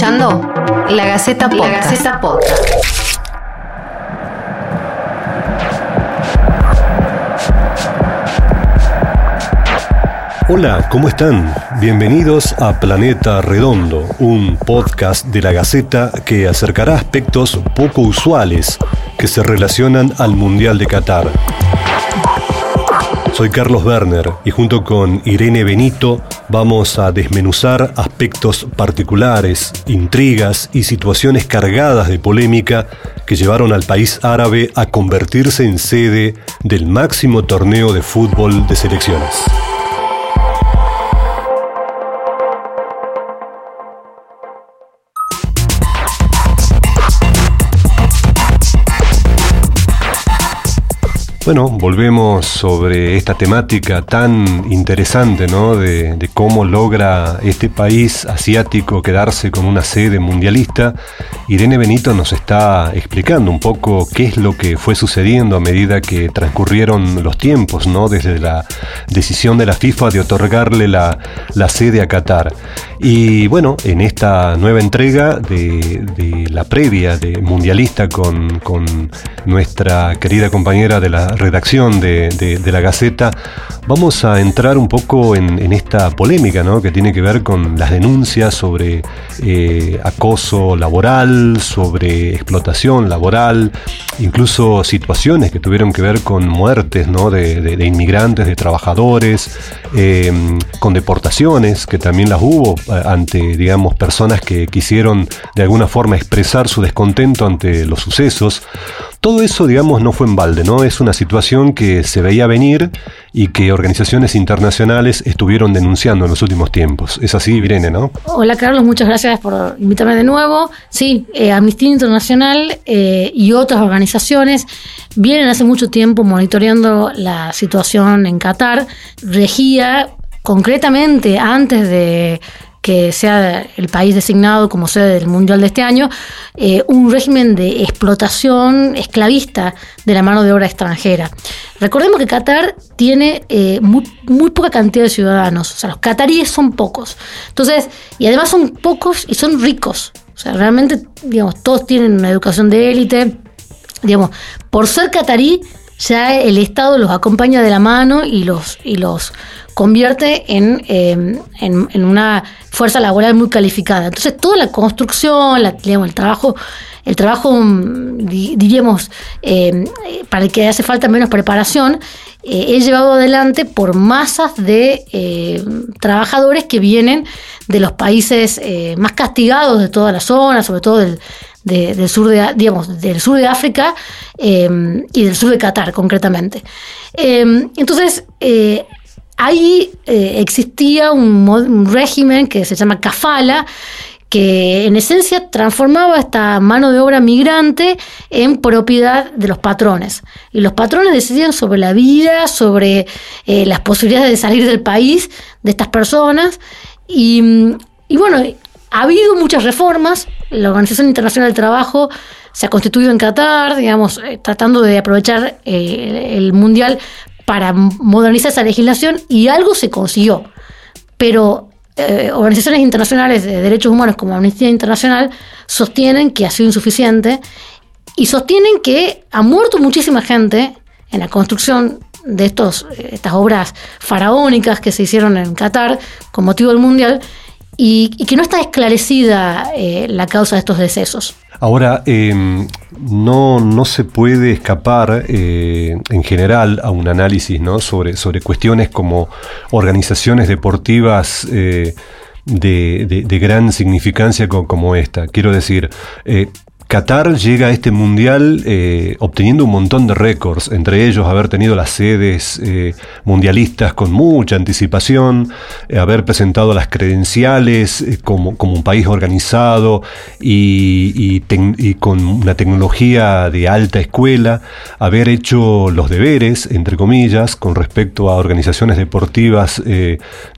escuchando La Gaceta Podcast. La Gaceta Podcast. Hola, ¿cómo están? Bienvenidos a Planeta Redondo, un podcast de la Gaceta que acercará aspectos poco usuales que se relacionan al Mundial de Qatar. Soy Carlos Werner y junto con Irene Benito vamos a desmenuzar aspectos particulares, intrigas y situaciones cargadas de polémica que llevaron al país árabe a convertirse en sede del máximo torneo de fútbol de selecciones. Bueno, volvemos sobre esta temática tan interesante, ¿no? De, cómo logra este país asiático quedarse con una sede mundialista. Irene Benito nos está explicando un poco qué es lo que fue sucediendo a medida que transcurrieron los tiempos, ¿no? Desde la decisión de la FIFA de otorgarle la, la sede a Qatar. Y bueno, en esta nueva entrega de, de la previa de mundialista con, con nuestra querida compañera de la redacción de, de, la Gaceta, vamos a entrar un poco en, esta polémica ¿no? que tiene que ver con las denuncias sobre eh, acoso laboral, sobre explotación laboral, incluso situaciones que tuvieron que ver con muertes ¿no? de, de, inmigrantes, de trabajadores, eh, con deportaciones, que también las hubo eh, ante, digamos, personas que quisieron de alguna forma expresar su descontento ante los sucesos. Todo eso, digamos, no fue en balde, ¿no? Es una situación que se veía venir y que organizaciones internacionales estuvieron denunciando en los últimos tiempos. Es así, Irene, ¿no? Hola, Carlos, muchas gracias por invitarme de nuevo. Sí, eh, Amnistía Internacional eh, y otras organizaciones vienen hace mucho tiempo monitoreando la situación en Qatar. Regía concretamente antes de que sea el país designado como sede del Mundial de este año, eh, un régimen de explotación esclavista de la mano de obra extranjera. Recordemos que Qatar tiene eh, muy, muy, poca cantidad de ciudadanos, o sea, los cataríes son pocos. Entonces, y además son pocos y son ricos. O sea, realmente, digamos, todos tienen una educación de élite. Digamos, por ser catarí, ya el Estado los acompaña de la mano y los, y los convierte en, eh, en, una fuerza laboral muy calificada. Entonces, toda la construcción, el trabajo, el trabajo, diríamos, eh, para el que hace falta menos preparación, eh, es llevado adelante por masas de eh, trabajadores que vienen de los países más castigados de toda la zona, sobre todo del, de, del sur de, digamos, del sur de África eh, y del sur de Qatar concretamente. Eh, entonces, eh, ahí existía un, régimen que se llama kafala, que en esencia transformaba esta mano de obra migrante en propiedad de los patrones. Y los patrones decidían sobre la vida, sobre las posibilidades de salir del país de estas personas. Y, y bueno, ha habido muchas reformas, la Organización Internacional del Trabajo se ha constituido en Qatar, digamos, eh, tratando de aprovechar eh, el Mundial para modernizar esa legislación y algo se consiguió. Pero eh, organizaciones internacionales de derechos humanos como Amnistía Internacional sostienen que ha sido insuficiente y sostienen que ha muerto muchísima gente en la construcción de estos, estas obras faraónicas que se hicieron en Qatar con motivo del Mundial y, que no está esclarecida eh, la causa de estos decesos. Ahora, eh, no, no, se puede escapar eh, en general a un análisis ¿no? sobre, sobre cuestiones como organizaciones deportivas eh, de, de, gran significancia como, esta. Quiero decir, Qatar llega a este mundial eh, obteniendo un montón de récords, entre ellos haber tenido las sedes eh, mundialistas con mucha anticipación, eh, haber presentado las credenciales como, como, un país organizado y, con una tecnología de alta escuela, haber hecho los deberes, entre comillas, con respecto a organizaciones deportivas,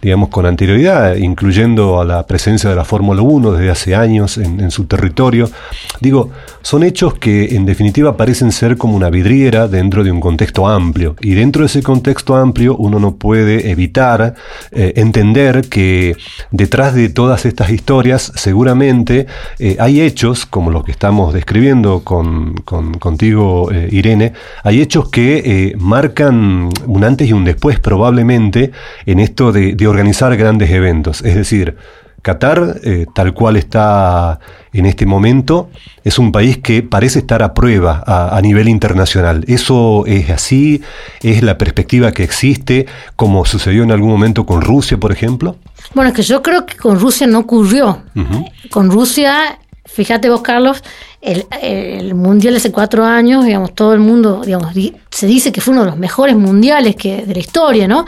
digamos, con anterioridad, incluyendo a la presencia de la Fórmula 1 desde hace años en, en su territorio. Digo, son hechos que en definitiva parecen ser como una vidriera dentro de un contexto amplio. Y dentro de ese contexto amplio uno no puede evitar eh, entender que detrás de todas estas historias seguramente eh, hay hechos, como los que estamos describiendo con, contigo, eh, Irene, hay hechos que marcan un antes y un después probablemente en esto de organizar grandes eventos. Es decir, Qatar, eh, tal cual está en este momento, es un país que parece estar a prueba a, nivel internacional. ¿Eso es así? ¿Es la perspectiva que existe, como sucedió en algún momento con Rusia, por ejemplo? Bueno, es que yo creo que con Rusia no ocurrió. Con Rusia, fíjate vos, Carlos, el, mundial hace cuatro años, digamos, todo el mundo, digamos, se dice que fue uno de los mejores mundiales que, de la historia, ¿no?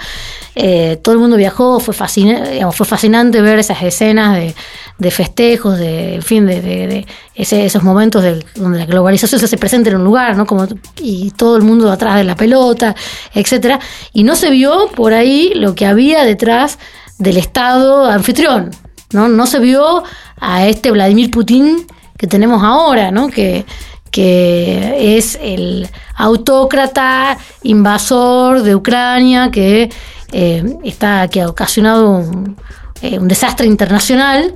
Eh, todo el mundo viajó, fue, fascinante ver esas escenas de, festejos, de, en fin, de, esos momentos donde la globalización se hace presente en un lugar, ¿no? Como, y todo el mundo atrás de la pelota, etcétera. Y no se vio por ahí lo que había detrás del Estado anfitrión, ¿no? No se vio a este Vladimir Putin que tenemos ahora, ¿no? Que, que es el autócrata invasor de Ucrania que eh, está que ha ocasionado un, eh, desastre internacional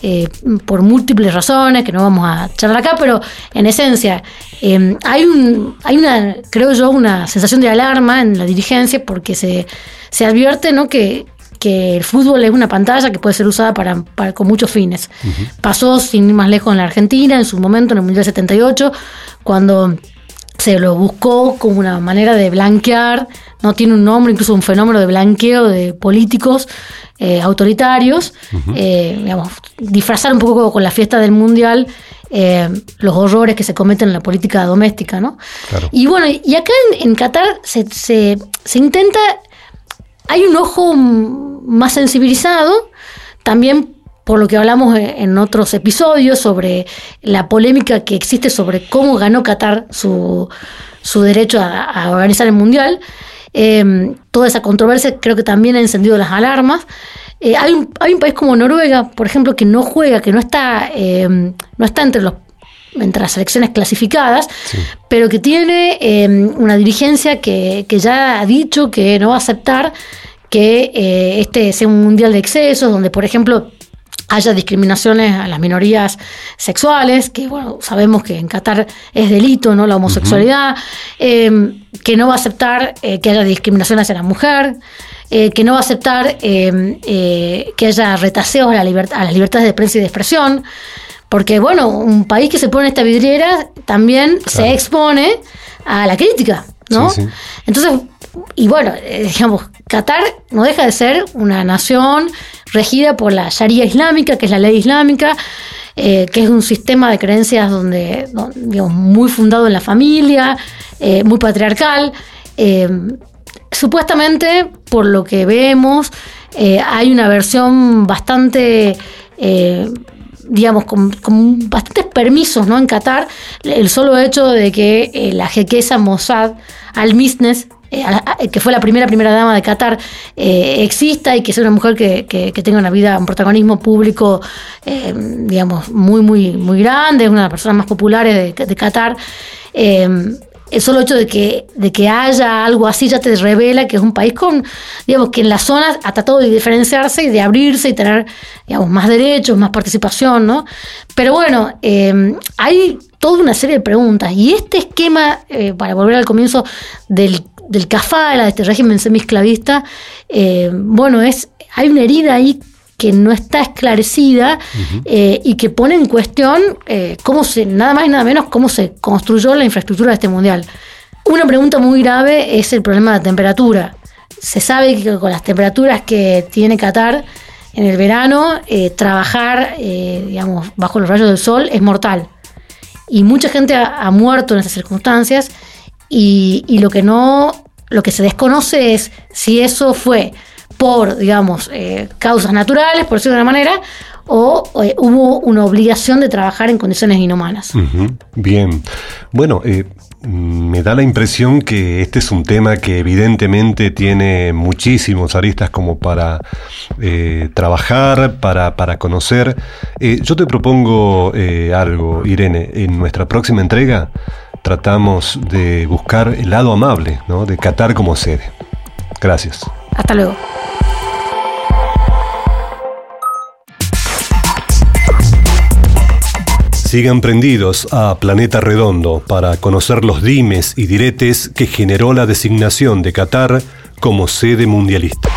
eh, por múltiples razones que no vamos a charlar acá, pero en esencia hay un hay una creo yo una sensación de alarma en la dirigencia porque se, se advierte ¿no? que que el fútbol es una pantalla que puede ser usada para, con muchos fines. Pasó sin ir más lejos en la Argentina, en su momento, en el Mundial 78, cuando se lo buscó como una manera de blanquear, no tiene un nombre, incluso un fenómeno de blanqueo de políticos eh, autoritarios, eh, digamos, disfrazar un poco con la fiesta del Mundial eh, los horrores que se cometen en la política doméstica, ¿no? Y bueno, y acá en, Qatar se, se, se intenta hay un ojo más sensibilizado, también por lo que hablamos en otros episodios sobre la polémica que existe sobre cómo ganó Qatar su, derecho a, organizar el Mundial. Eh, toda esa controversia creo que también ha encendido las alarmas. Eh, hay, un, hay, un, país como Noruega, por ejemplo, que no juega, que no está, eh, no está entre los entre las selecciones clasificadas, pero que tiene em, una dirigencia que, ya ha dicho que no va a aceptar que eh, este sea un mundial de excesos, donde, por ejemplo, haya discriminaciones a las minorías sexuales, que bueno, sabemos que en Qatar es delito, ¿no? La homosexualidad, em, que no va a aceptar eh, que haya discriminación hacia la mujer, eh, que no va a aceptar em, que haya retaseos a, la a las libertades de prensa y de expresión. Porque, bueno, un país que se pone esta vidriera también se expone a la crítica, ¿no? Entonces, y bueno, eh, digamos, Qatar no deja de ser una nación regida por la Sharia islámica, que es la ley islámica, eh, que es un sistema de creencias donde, digamos, muy fundado en la familia, eh, muy patriarcal. supuestamente, por lo que vemos, hay una versión bastante digamos, con, bastantes permisos ¿no? en Qatar, el solo hecho de que eh, la jequeza Mossad al-Misnes, eh, que fue la primera primera dama de Qatar, eh, exista y que sea una mujer que, que, tenga una vida, un protagonismo público, digamos, muy, muy, muy grande, una de las personas más populares de, de Qatar el solo hecho de que, de que haya algo así ya te revela que es un país con, digamos, que en las zonas ha tratado de diferenciarse y de abrirse y tener, digamos, más derechos, más participación, ¿no? Pero bueno, eh, hay toda una serie de preguntas y este esquema, eh, para volver al comienzo del, del de este régimen semi-esclavista, eh, bueno, es, hay una herida ahí que no está esclarecida eh, y que pone en cuestión eh, cómo se, nada más y nada menos, cómo se construyó la infraestructura de este mundial. Una pregunta muy grave es el problema de la temperatura. Se sabe que con las temperaturas que tiene Qatar en el verano, eh, trabajar digamos, bajo los rayos del sol es mortal. Y mucha gente ha, muerto en esas circunstancias y, y lo que no, lo que se desconoce es si eso fue por, digamos, eh, causas naturales, por decirlo de una manera, o eh, hubo una obligación de trabajar en condiciones inhumanas. Bien. Bueno, eh, me da la impresión que este es un tema que evidentemente tiene muchísimos aristas como para trabajar, para, para conocer. Yo te propongo algo, Irene, en nuestra próxima entrega tratamos de buscar el lado amable ¿no? de Qatar como sede. Gracias. Hasta luego. Sigan prendidos a Planeta Redondo para conocer los dimes y diretes que generó la designación de Qatar como sede mundialista.